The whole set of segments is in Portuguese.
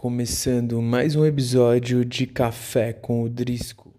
começando mais um episódio de Café com o Drisco.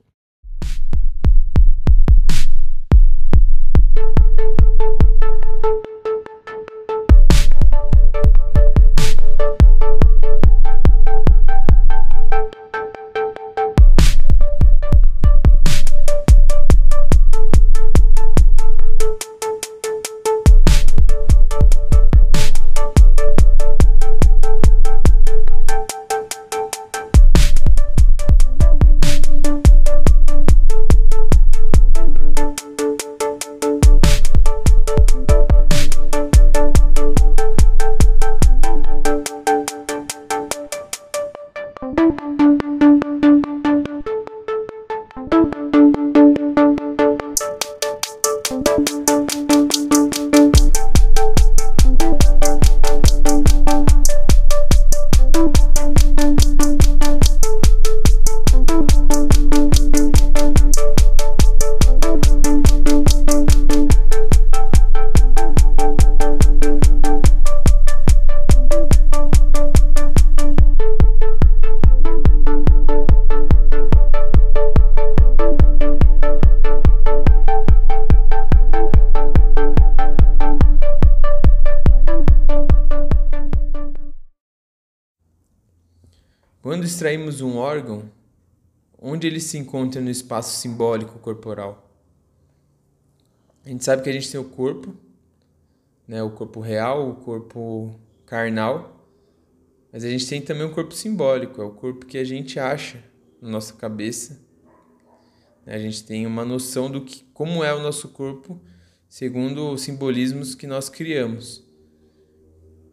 Quando extraímos um órgão, onde ele se encontra no espaço simbólico corporal? A gente sabe que a gente tem o corpo, né, o corpo real, o corpo carnal, mas a gente tem também um corpo simbólico, é o corpo que a gente acha na nossa cabeça. A gente tem uma noção do que como é o nosso corpo segundo os simbolismos que nós criamos.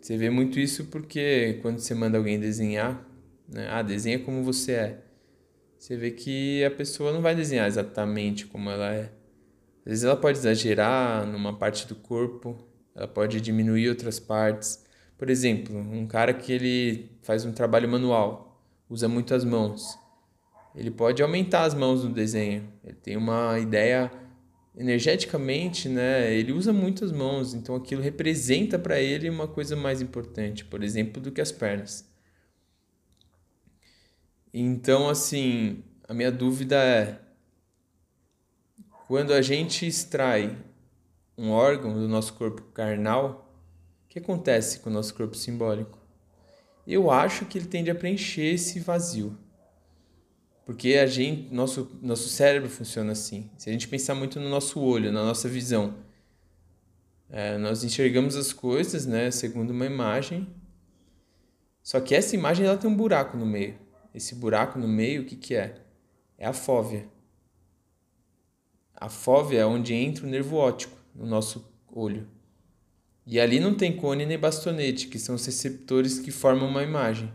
Você vê muito isso porque quando você manda alguém desenhar, né? Ah, desenha como você é. Você vê que a pessoa não vai desenhar exatamente como ela é. Às vezes ela pode exagerar numa parte do corpo, ela pode diminuir outras partes. Por exemplo, um cara que ele faz um trabalho manual, usa muito as mãos. Ele pode aumentar as mãos no desenho. Ele tem uma ideia energeticamente, né? Ele usa muitas mãos, então aquilo representa para ele uma coisa mais importante, por exemplo, do que as pernas. Então, assim, a minha dúvida é: quando a gente extrai um órgão do nosso corpo carnal, o que acontece com o nosso corpo simbólico? Eu acho que ele tende a preencher esse vazio. Porque a gente, nosso, nosso cérebro funciona assim. Se a gente pensar muito no nosso olho, na nossa visão, é, nós enxergamos as coisas, né, segundo uma imagem. Só que essa imagem ela tem um buraco no meio esse buraco no meio, o que, que é? É a fóvea. A fóvea é onde entra o nervo óptico no nosso olho. E ali não tem cone nem bastonete, que são os receptores que formam uma imagem.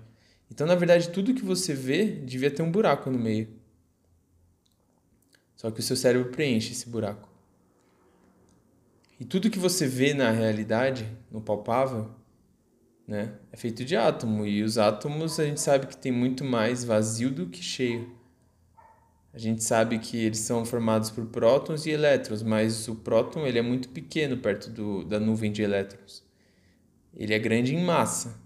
Então, na verdade, tudo que você vê devia ter um buraco no meio. Só que o seu cérebro preenche esse buraco. E tudo que você vê na realidade, no palpável, né? É feito de átomo e os átomos a gente sabe que tem muito mais vazio do que cheio. A gente sabe que eles são formados por prótons e elétrons, mas o próton ele é muito pequeno perto do, da nuvem de elétrons. Ele é grande em massa,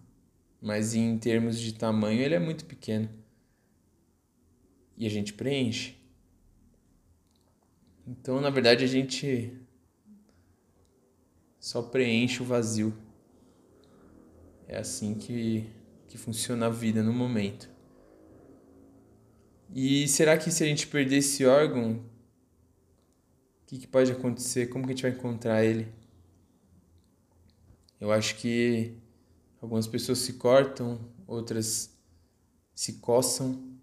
mas em termos de tamanho ele é muito pequeno. E a gente preenche. Então, na verdade, a gente só preenche o vazio. É assim que, que funciona a vida no momento. E será que se a gente perder esse órgão, o que, que pode acontecer? Como que a gente vai encontrar ele? Eu acho que algumas pessoas se cortam, outras se coçam.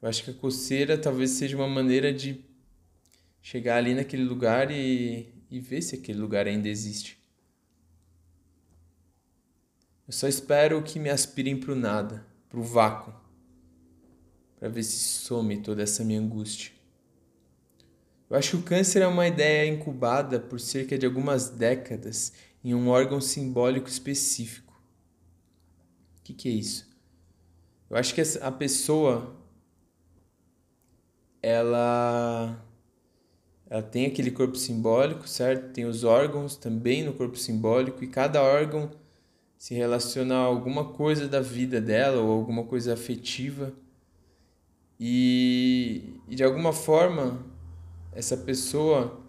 Eu acho que a coceira talvez seja uma maneira de chegar ali naquele lugar e, e ver se aquele lugar ainda existe. Eu só espero que me aspirem para o nada, para o vácuo, para ver se some toda essa minha angústia. Eu acho que o câncer é uma ideia incubada por cerca de algumas décadas em um órgão simbólico específico. O que, que é isso? Eu acho que a pessoa ela ela tem aquele corpo simbólico, certo? Tem os órgãos também no corpo simbólico e cada órgão se relaciona a alguma coisa da vida dela ou alguma coisa afetiva e, e de alguma forma essa pessoa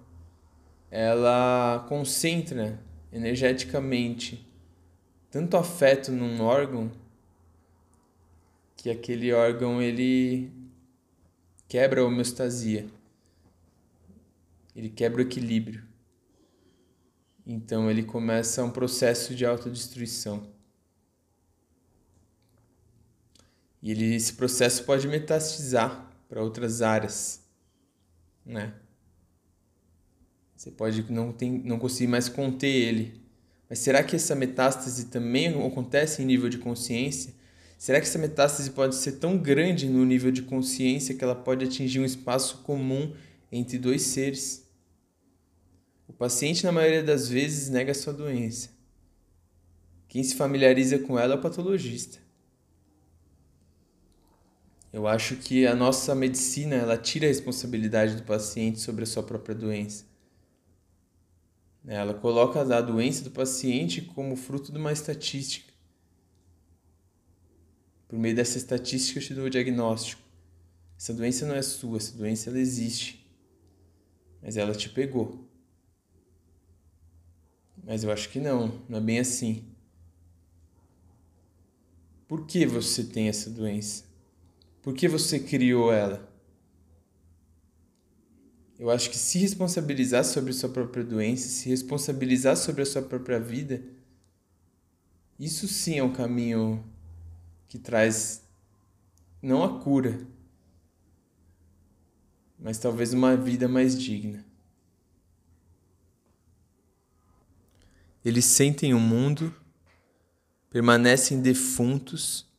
ela concentra energeticamente tanto afeto num órgão que aquele órgão ele quebra a homeostasia. Ele quebra o equilíbrio. Então ele começa um processo de autodestruição. E ele, esse processo pode metastizar para outras áreas, né? Você pode não, tem, não conseguir mais conter ele. Mas será que essa metástase também acontece em nível de consciência? Será que essa metástase pode ser tão grande no nível de consciência que ela pode atingir um espaço comum entre dois seres? O paciente, na maioria das vezes, nega sua doença. Quem se familiariza com ela é o patologista. Eu acho que a nossa medicina ela tira a responsabilidade do paciente sobre a sua própria doença. Ela coloca a doença do paciente como fruto de uma estatística. Por meio dessa estatística eu te dou o diagnóstico. Essa doença não é sua, essa doença ela existe. Mas ela te pegou. Mas eu acho que não, não é bem assim. Por que você tem essa doença? Por que você criou ela? Eu acho que se responsabilizar sobre sua própria doença, se responsabilizar sobre a sua própria vida, isso sim é um caminho que traz não a cura, mas talvez uma vida mais digna. Eles sentem o mundo, permanecem defuntos,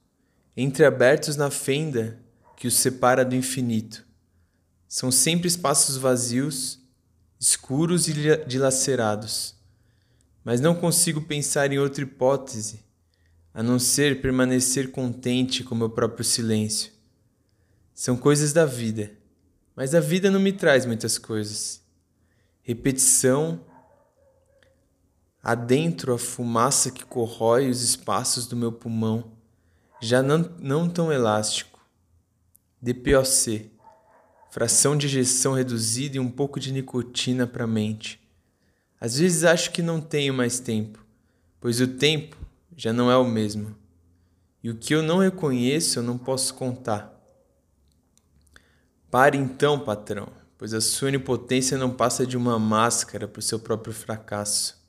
entreabertos na fenda que os separa do infinito. São sempre espaços vazios, escuros e dilacerados. Mas não consigo pensar em outra hipótese a não ser permanecer contente com meu próprio silêncio. São coisas da vida, mas a vida não me traz muitas coisas. Repetição adentro a fumaça que corrói os espaços do meu pulmão, já não, não tão elástico. DPOC, fração de ejeção reduzida e um pouco de nicotina para a mente. Às vezes acho que não tenho mais tempo, pois o tempo já não é o mesmo. E o que eu não reconheço eu não posso contar. Pare então, patrão, pois a sua onipotência não passa de uma máscara para o seu próprio fracasso.